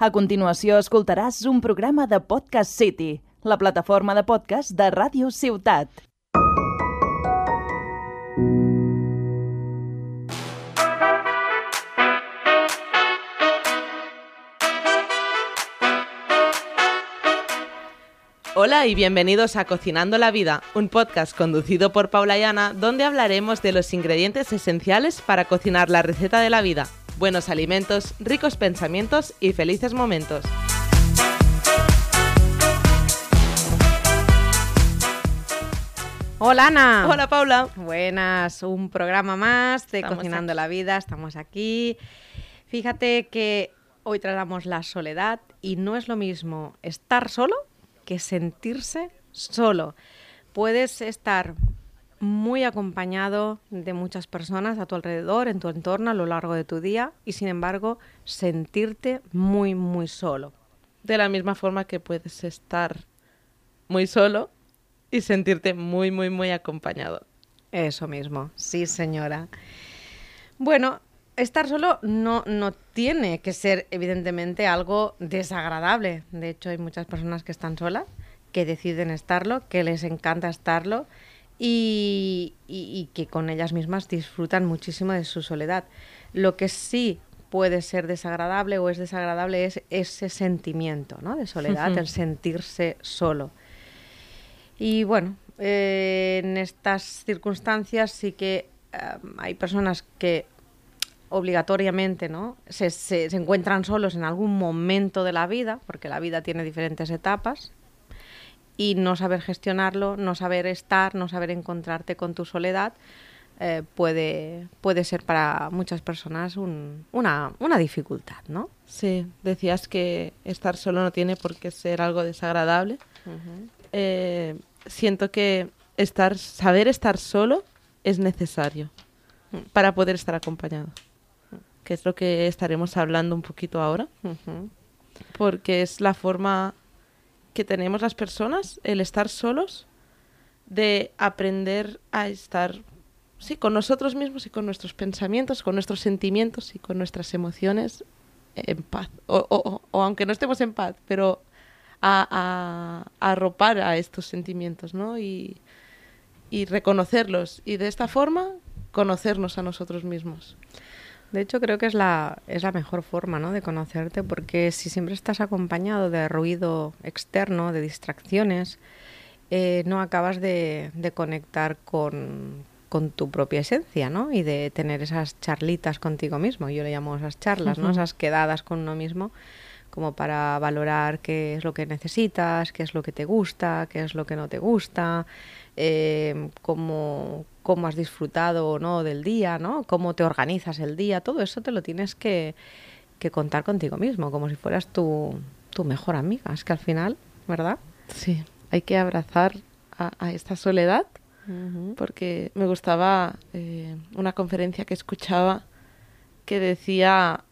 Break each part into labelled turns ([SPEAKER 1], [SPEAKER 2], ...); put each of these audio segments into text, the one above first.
[SPEAKER 1] A continuació escoltaràs un programa de Podcast City, la plataforma de podcast de Ràdio Ciutat.
[SPEAKER 2] Hola y bienvenidos a Cocinando la Vida, un podcast conducido por Paula y Ana, donde hablaremos de los ingredientes esenciales para cocinar la receta de la vida. Buenos alimentos, ricos pensamientos y felices momentos.
[SPEAKER 3] Hola Ana.
[SPEAKER 2] Hola Paula.
[SPEAKER 3] Buenas, un programa más de
[SPEAKER 2] Estamos
[SPEAKER 3] Cocinando
[SPEAKER 2] aquí.
[SPEAKER 3] la Vida, estamos aquí. Fíjate que hoy tratamos la soledad y no es lo mismo estar solo que sentirse solo. Puedes estar muy acompañado de muchas personas a tu alrededor, en tu entorno, a lo largo de tu día y sin embargo sentirte muy, muy solo.
[SPEAKER 2] De la misma forma que puedes estar muy solo y sentirte muy, muy, muy acompañado.
[SPEAKER 3] Eso mismo, sí señora. Bueno, estar solo no, no tiene que ser evidentemente algo desagradable. De hecho, hay muchas personas que están solas, que deciden estarlo, que les encanta estarlo y, y- y que con ellas mismas disfrutan muchísimo de su soledad. Lo que sí puede ser desagradable o es desagradable es ese sentimiento ¿no? de soledad, el sentirse solo. Y bueno, eh, en estas circunstancias sí que eh, hay personas que obligatoriamente ¿no? Se, se- se encuentran solos en algún momento de la vida, porque la vida tiene diferentes etapas, y no saber gestionarlo, no saber estar, no saber encontrarte con tu soledad, eh, puede, puede ser para muchas personas un- una, una dificultad, ¿no?
[SPEAKER 2] Sí, decías que estar solo no tiene por qué ser algo desagradable. Eh, siento que estar, saber estar solo es necesario para poder estar acompañado, que es lo que estaremos hablando un poquito ahora, porque es la forma que tenemos las personas, el estar solos, de aprender a estar sí, con nosotros mismos y con nuestros pensamientos, con nuestros sentimientos y con nuestras emociones en paz. O, o- o- aunque no estemos en paz, pero a, a- a arropar a estos sentimientos, ¿no? Y, y reconocerlos. Y de esta forma, conocernos a nosotros mismos.
[SPEAKER 3] De hecho, creo que es la, es la mejor forma ¿no? de conocerte, porque si siempre estás acompañado de ruido externo, de distracciones, eh, no acabas de, de conectar con, con tu propia esencia, ¿no? Y de tener esas charlitas contigo mismo. Yo le llamo esas charlas, ¿no? Esas quedadas con uno mismo, como para valorar qué es lo que necesitas, qué es lo que te gusta, qué es lo que no te gusta, eh, cómo, cómo has disfrutado o no del día, ¿no? Cómo te organizas el día, todo eso te lo tienes que, que contar contigo mismo, como si fueras tu, tu mejor amiga. Es que al final, ¿verdad?
[SPEAKER 2] Sí, hay que abrazar a, a esta soledad porque me gustaba eh, una conferencia que escuchaba que decía,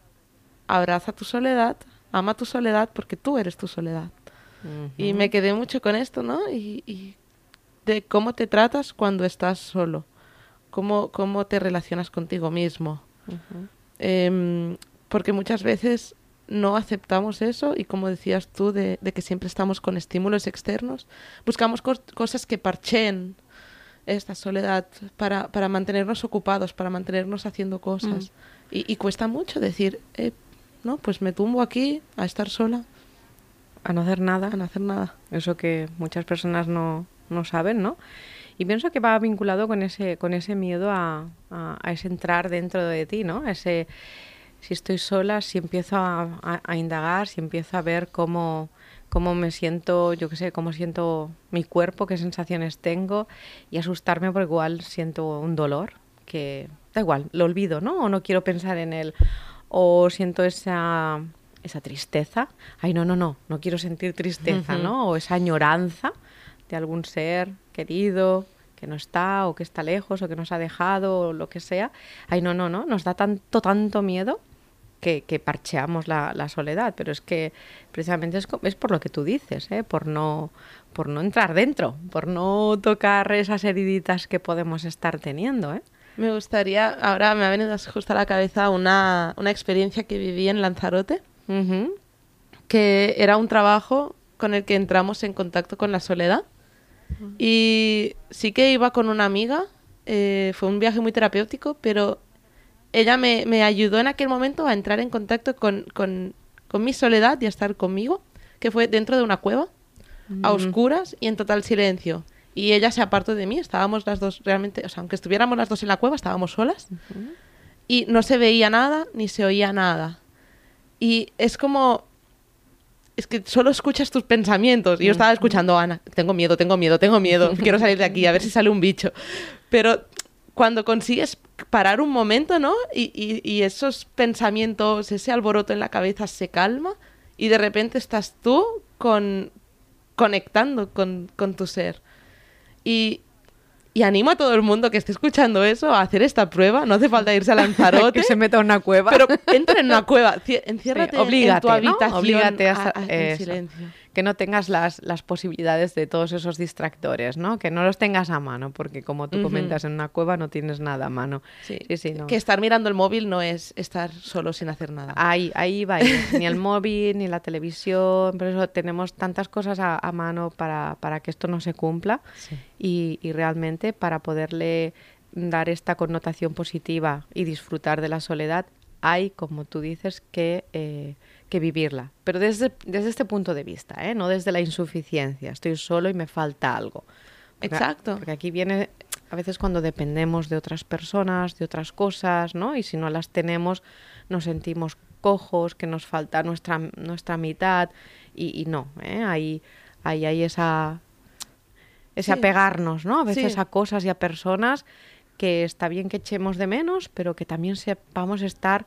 [SPEAKER 2] abraza tu soledad, ama tu soledad porque tú eres tu soledad. Y me quedé mucho con esto, ¿no? Y, y de cómo te tratas cuando estás solo, cómo, cómo te relacionas contigo mismo. Em, porque muchas veces no aceptamos eso y como decías tú, de, de que siempre estamos con estímulos externos, buscamos cos- cosas que parcheen esta soledad para, para mantenernos ocupados, para mantenernos haciendo cosas. Y, y cuesta mucho decir, eh, no, pues me tumbo aquí a estar sola,
[SPEAKER 3] A no hacer nada.
[SPEAKER 2] a no hacer nada.
[SPEAKER 3] Eso que muchas personas no, no saben, ¿no? Y pienso que va vinculado con ese, con ese miedo a, a- a ese entrar dentro de ti, ¿no? Ese, si estoy sola, si empiezo a, a- a indagar, si empiezo a ver cómo, cómo me siento, yo qué sé, cómo siento mi cuerpo, qué sensaciones tengo, y asustarme porque igual siento un dolor, que da igual, lo olvido, ¿no? O no quiero pensar en él, o siento esa, esa tristeza. Ay, no, no, no, no quiero sentir tristeza, ¿no? O esa añoranza de algún ser querido que no está o que está lejos o que nos ha dejado o lo que sea. Ay, no, no, no, nos da tanto, tanto miedo que, que parcheamos la, la soledad, pero es que precisamente es, es por lo que tú dices, ¿eh? por, no, por no entrar dentro, por no tocar esas heriditas que podemos estar teniendo. ¿eh?
[SPEAKER 2] Me gustaría, ahora me ha venido justo a la cabeza una, una experiencia que viví en Lanzarote. Que era un trabajo con el que entramos en contacto con la soledad. Y sí que iba con una amiga, eh, fue un viaje muy terapéutico, pero ella me, me, ayudó en aquel momento a entrar en contacto con, con, con, mi soledad y a estar conmigo, que fue dentro de una cueva, a oscuras y en total silencio. Y ella se apartó de mí, estábamos las dos realmente, o sea, aunque estuviéramos las dos en la cueva, estábamos solas. Y no se veía nada ni se oía nada. Y es como es que solo escuchas tus pensamientos. Y yo estaba escuchando, Ana, tengo miedo, tengo miedo, tengo miedo, quiero salir de aquí, a ver si sale un bicho. Pero cuando consigues parar un momento, ¿no? Y, y, y, esos pensamientos, ese alboroto en la cabeza se calma y de repente estás tú con, conectando con, con tu ser. Y, y animo a todo el mundo que esté escuchando eso a hacer esta prueba. No hace falta irse a Lanzarote.
[SPEAKER 3] que se meta en una cueva.
[SPEAKER 2] Pero entra en una cueva. Enciérrate
[SPEAKER 3] sí,
[SPEAKER 2] en tu habitación.
[SPEAKER 3] ¿no? Oblígate a,
[SPEAKER 2] a, en silencio.
[SPEAKER 3] Que no tengas las, las, posibilidades de todos esos distractores, ¿no? Que no los tengas a mano, porque como tú uh -huh. comentas, en una cueva no tienes nada a mano.
[SPEAKER 2] Sí.
[SPEAKER 3] sí, sí no.
[SPEAKER 2] Que estar mirando el móvil no es estar solo sin hacer nada.
[SPEAKER 3] Ahí, ahí va. Ni el móvil, ni la televisión. Por eso tenemos tantas cosas a, a mano para, para, que esto no se cumpla.
[SPEAKER 2] Sí.
[SPEAKER 3] Y, y realmente para poderle dar esta connotación positiva y disfrutar de la soledad, hay, como tú dices, que, eh, que vivirla. Pero desde, desde, este punto de vista, ¿eh? no desde la insuficiencia. Estoy solo y me falta algo. Porque,
[SPEAKER 2] Exacto.
[SPEAKER 3] Porque aquí viene a veces cuando dependemos de otras personas, de otras cosas, ¿no? Y si no las tenemos, nos sentimos cojos, que nos falta nuestra, nuestra mitad. Y, y no, ¿eh? Ahí, ahí hay esa, ese sí. apegarnos, ¿no? A veces
[SPEAKER 2] Sí.
[SPEAKER 3] a cosas y a personas que está bien que echemos de menos, pero que también sepamos estar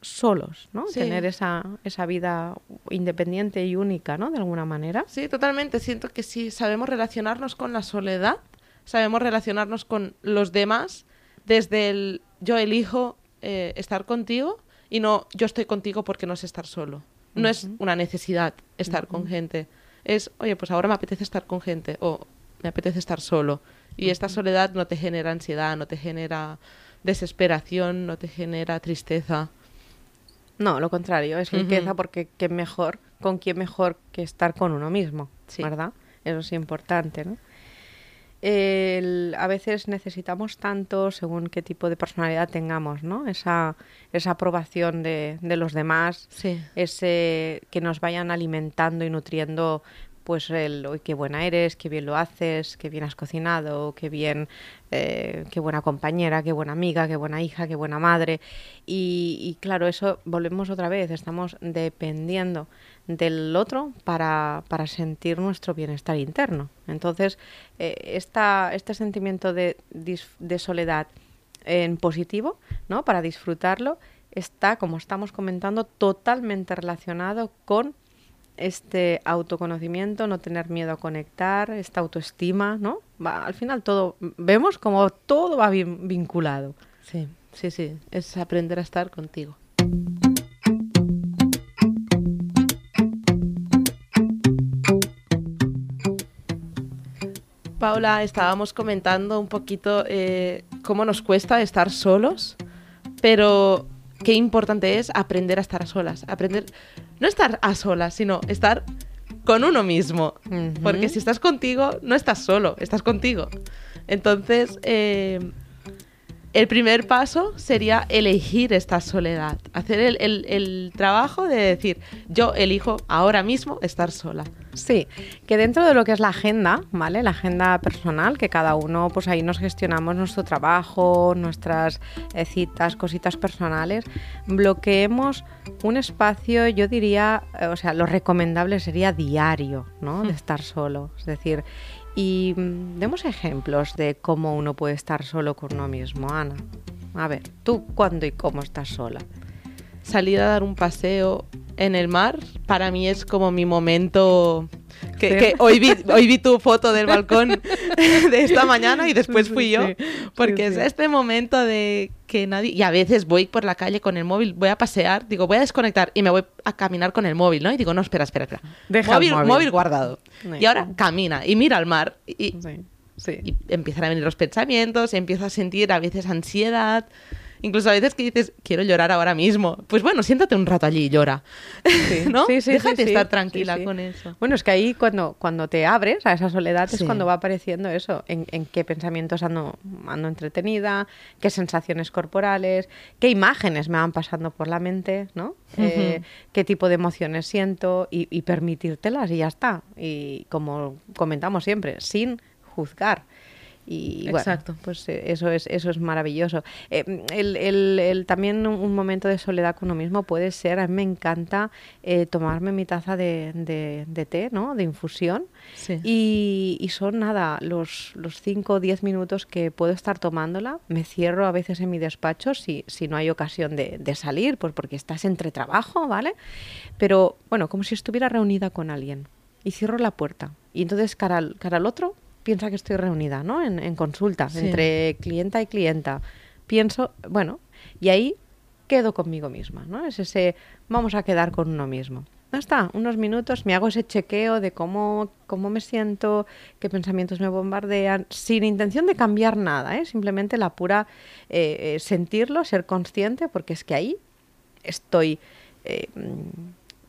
[SPEAKER 3] solos, ¿no?
[SPEAKER 2] Sí.
[SPEAKER 3] Tener esa, esa vida independiente y única, ¿no? De alguna manera.
[SPEAKER 2] Sí, totalmente. Siento que si sabemos relacionarnos con la soledad, sabemos relacionarnos con los demás desde el yo elijo eh, estar contigo y no yo estoy contigo porque no sé estar solo. No es una necesidad estar con gente. Es, oye, pues ahora me apetece estar con gente o me apetece estar solo. Y esta soledad no te genera ansiedad, no te genera desesperación, no te genera tristeza.
[SPEAKER 3] No, lo contrario, es riqueza porque qué mejor, con quién mejor que estar con uno mismo,
[SPEAKER 2] Sí.
[SPEAKER 3] ¿verdad? Eso es importante, ¿no? El- a veces necesitamos tanto según qué tipo de personalidad tengamos, ¿no? Esa, esa aprobación de, de los demás,
[SPEAKER 2] Sí.
[SPEAKER 3] ese que nos vayan alimentando y nutriendo pues el "Uy, qué buena eres, qué bien lo haces, qué bien has cocinado, qué bien, eh, qué buena compañera, qué buena amiga, qué buena hija, qué buena madre. Y, claro, eso volvemos otra vez, estamos dependiendo del otro para, para sentir nuestro bienestar interno. Entonces, eh, esta, este sentimiento de, de soledad en positivo, ¿no? Para disfrutarlo, está, como estamos comentando, totalmente relacionado con este autoconocimiento, no tener miedo a conectar, esta autoestima, ¿no? Va, al final todo, vemos como todo va bien vinculado.
[SPEAKER 2] Sí, sí, sí. Es aprender a estar contigo. Paula, estábamos comentando un poquito eh, cómo nos cuesta estar solos, pero qué importante es aprender a estar a solas. Aprender, no estar a solas, sino estar con uno mismo. Porque si estás contigo, no estás solo, estás contigo. Entonces, eh, el primer paso sería elegir esta soledad, hacer el, el- el trabajo de decir, yo elijo ahora mismo estar sola.
[SPEAKER 3] Sí, que dentro de lo que es la agenda, ¿vale? La agenda personal, que cada uno, pues ahí nos gestionamos nuestro trabajo, nuestras eh, citas, cositas personales, bloqueemos un espacio, yo diría, eh, o sea, lo recomendable sería diario, ¿no? De estar solo. Es decir, y mm, demos ejemplos de cómo uno puede estar solo con uno mismo, Ana. A ver, ¿tú cuándo y cómo estás sola?
[SPEAKER 2] Salir a dar un paseo en el mar, para mí es como mi momento... Que, hoy, vi, hoy vi tu foto del balcón de esta mañana y después fui yo, porque es este momento de que nadie... Y a veces voy por la calle con el móvil, voy a pasear, digo, voy a desconectar y me voy a caminar con el móvil, ¿no? Y digo, no, espera, espera, espera.
[SPEAKER 3] Deja el
[SPEAKER 2] móvil, guardado. Y ahora camina y mira al mar y,
[SPEAKER 3] Sí, sí.
[SPEAKER 2] y empiezan a venir los pensamientos, empiezo a sentir a veces ansiedad Incluso a veces que dices, quiero llorar ahora mismo. Pues bueno, siéntate un rato allí y llora. ¿No?
[SPEAKER 3] Sí, sí,
[SPEAKER 2] Déjate
[SPEAKER 3] sí, sí.
[SPEAKER 2] estar tranquila
[SPEAKER 3] Sí, sí.
[SPEAKER 2] con eso.
[SPEAKER 3] Bueno, es que ahí cuando, cuando te abres a esa soledad es
[SPEAKER 2] Sí.
[SPEAKER 3] cuando va apareciendo eso, en, en qué pensamientos ando, ando entretenida, qué sensaciones corporales, qué imágenes me van pasando por la mente, ¿no? Eh, qué tipo de emociones siento y, y permitírtelas y ya está. Y como comentamos siempre, sin juzgar. Y bueno,
[SPEAKER 2] Exacto.
[SPEAKER 3] pues eh, eso es, eso es maravilloso. Eh, el, el- el- también un, un momento de soledad con uno mismo puede ser, a mí me encanta eh, tomarme mi taza de, de- de té, ¿no? De infusión.
[SPEAKER 2] Sí.
[SPEAKER 3] Y, y son nada, los, los 5 o 10 minutos que puedo estar tomándola. Me cierro a veces en mi despacho si, si no hay ocasión de, de salir, pues porque estás entre trabajo, ¿vale? Pero bueno, como si estuviera reunida con alguien. Y cierro la puerta. Y entonces cara al, cara al otro piensa que estoy reunida, ¿no? En, en consulta,
[SPEAKER 2] Sí.
[SPEAKER 3] entre clienta y clienta. Pienso, bueno, y ahí quedo conmigo misma, ¿no? Es ese, vamos a quedar con uno mismo. Ya está, unos minutos, me hago ese chequeo de cómo, cómo me siento, qué pensamientos me bombardean, sin intención de cambiar nada, ¿eh? simplemente la pura eh, eh, sentirlo, ser consciente, porque es que ahí estoy, eh,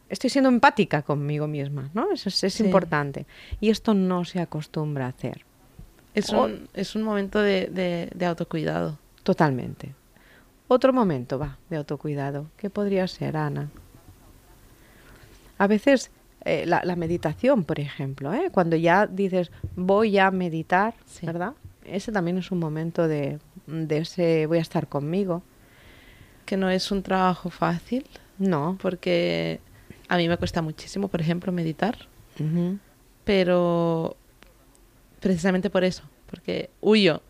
[SPEAKER 3] estoy siendo empática conmigo misma, ¿no? Eso es, es
[SPEAKER 2] Sí.
[SPEAKER 3] importante. Y esto no se acostumbra a hacer.
[SPEAKER 2] Es
[SPEAKER 3] O-
[SPEAKER 2] un, es un momento de, de- de autocuidado.
[SPEAKER 3] Totalmente. Otro momento, va, de autocuidado. ¿Qué podría ser, Ana? A veces eh, la, la meditación, por ejemplo, ¿eh? cuando ya dices voy a meditar,
[SPEAKER 2] Sí.
[SPEAKER 3] ¿verdad? Ese también es un momento de, de ese voy a estar conmigo.
[SPEAKER 2] Que no es un trabajo fácil,
[SPEAKER 3] No.
[SPEAKER 2] porque a mí me cuesta muchísimo, por ejemplo, meditar. Pero precisamente por eso, porque huyo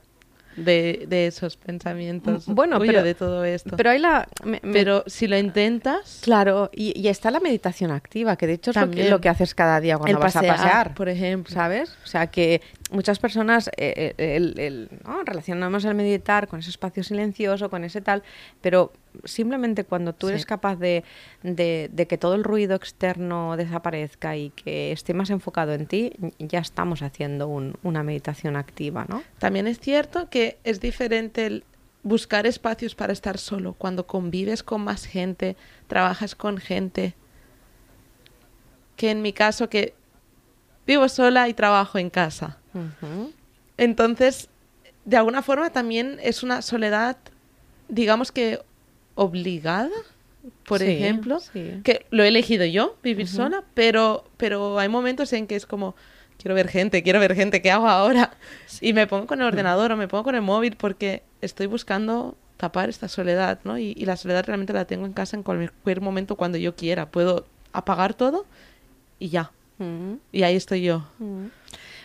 [SPEAKER 2] de, de esos pensamientos,
[SPEAKER 3] bueno,
[SPEAKER 2] huyo
[SPEAKER 3] pero-
[SPEAKER 2] de todo esto.
[SPEAKER 3] Pero hay la... me- me-
[SPEAKER 2] Pero si lo intentas,
[SPEAKER 3] Claro, y, y está la meditación activa, que de hecho es lo que,
[SPEAKER 2] También.
[SPEAKER 3] lo que haces cada día cuando
[SPEAKER 2] el
[SPEAKER 3] vas
[SPEAKER 2] pasear,
[SPEAKER 3] a pasear.
[SPEAKER 2] por ejemplo.
[SPEAKER 3] ¿Sabes? O sea que muchas personas eh, eh, el- el- ¿no? relacionamos el meditar con ese espacio silencioso, con ese tal, pero simplemente cuando tú eres
[SPEAKER 2] Sí.
[SPEAKER 3] capaz de, de- de que todo el ruido externo desaparezca y que esté más enfocado en ti, ya estamos haciendo un- una meditación activa, ¿no?
[SPEAKER 2] También es cierto que es diferente el buscar espacios para estar solo cuando convives con más gente, trabajas con gente, que en mi caso que vivo sola y trabajo en casa. Entonces, de alguna forma también es una soledad, digamos que obligada, por
[SPEAKER 3] Sí,
[SPEAKER 2] ejemplo,
[SPEAKER 3] sí.
[SPEAKER 2] que lo he elegido yo, vivir sola, pero, pero hay momentos en que es como, quiero ver gente, quiero ver gente, ¿qué hago ahora? Y me pongo con el ordenador o me pongo con el móvil porque estoy buscando tapar esta soledad, ¿no? Y, y la soledad realmente la tengo en casa en cualquier momento cuando yo quiera. Puedo apagar todo y ya.
[SPEAKER 3] Ujú.
[SPEAKER 2] Y ahí estoy yo.
[SPEAKER 3] Mm.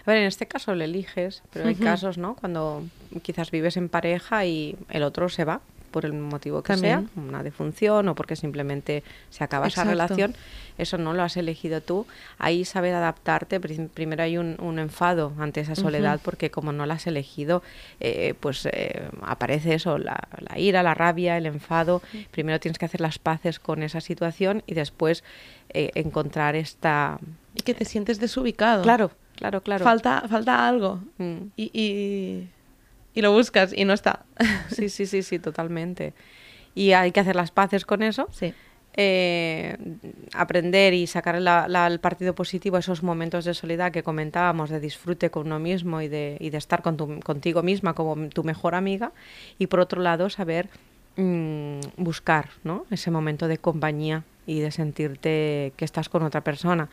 [SPEAKER 3] A ver, en este caso lo eliges, pero hay casos, ¿no? Cuando quizás vives en pareja y el otro se va por el motivo que
[SPEAKER 2] También.
[SPEAKER 3] sea, una defunción o porque simplemente se acaba esa relación, eso no lo has elegido tú. Ahí saber adaptarte, prim- primero hay un, un enfado ante esa soledad porque como no la has elegido, eh, pues eh, aparece eso, la, la ira, la rabia, el enfado. Primero tienes que hacer las paces con esa situación y después eh, encontrar esta...
[SPEAKER 2] Y que te sientes desubicado.
[SPEAKER 3] Claro, claro, claro.
[SPEAKER 2] Falta, falta algo.
[SPEAKER 3] Mm.
[SPEAKER 2] Y, y, y lo buscas y no está.
[SPEAKER 3] Sí, sí, sí, sí, totalmente. Y hay que hacer las paces con eso.
[SPEAKER 2] sí.
[SPEAKER 3] eh, aprender y sacar la- la- el partido positivo a esos momentos de soledad que comentábamos, de disfrute con uno mismo y de, y de estar con tu- contigo misma como tu mejor amiga. Y por otro lado, saber mm, buscar ¿no? ese momento de compañía y de sentirte que estás con otra persona.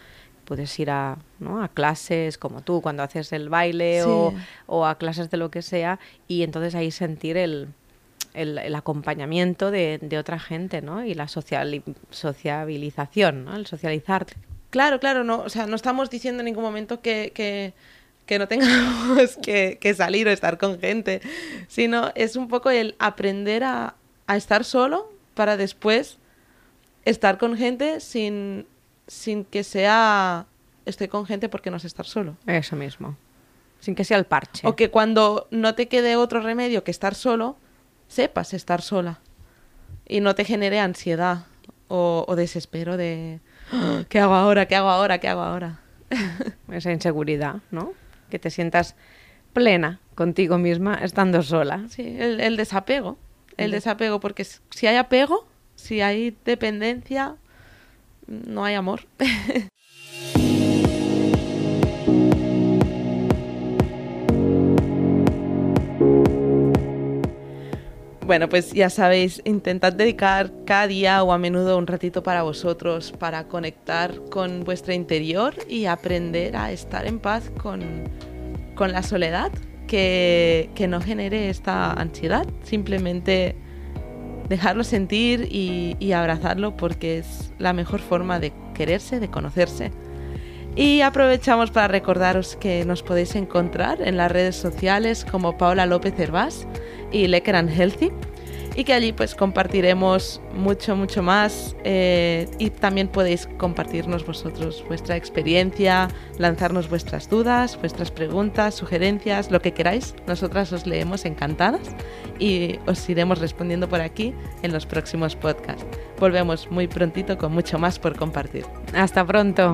[SPEAKER 3] Puedes ir a, ¿no? a clases como tú cuando haces el baile
[SPEAKER 2] Sí.
[SPEAKER 3] o, o a clases de lo que sea y entonces ahí sentir el, el, el acompañamiento de, de otra gente, ¿no? Y la sociali- sociabilización, ¿no? El socializarte.
[SPEAKER 2] Claro, claro, no, o sea, no estamos diciendo en ningún momento que, que, que no tengamos que, que salir o estar con gente, sino es un poco el aprender a, a estar solo para después estar con gente sin, sin que sea estoy con gente porque no sé estar solo.
[SPEAKER 3] Eso mismo. Sin que sea el parche.
[SPEAKER 2] O que cuando no te quede otro remedio que estar solo, sepas estar sola. Y no te genere ansiedad o, o desespero de "Ah, ¿qué hago ahora? ¿Qué hago ahora? ¿Qué hago ahora?
[SPEAKER 3] Esa inseguridad, ¿no? Que te sientas plena contigo misma estando sola.
[SPEAKER 2] Sí, el, el desapego. el desapego, porque si hay apego, si hay dependencia, no hay amor. Bueno, pues ya sabéis, intentad dedicar cada día o a menudo un ratito para vosotros, para conectar con vuestro interior y aprender a estar en paz con, la soledad, que, no genere esta ansiedad. Simplemente dejarlo sentir y, abrazarlo porque es la mejor forma de quererse, de conocerse. Y aprovechamos para recordaros que nos podéis encontrar en las redes sociales como Paola López Hervás y Lecker and Healthy y que allí pues compartiremos mucho, mucho más eh, y también podéis compartirnos vosotros vuestra experiencia, lanzarnos vuestras dudas, vuestras preguntas, sugerencias, lo que queráis. Nosotras os leemos encantadas y os iremos respondiendo por aquí en los próximos podcasts. Volvemos muy prontito con mucho más por compartir.
[SPEAKER 3] Hasta pronto.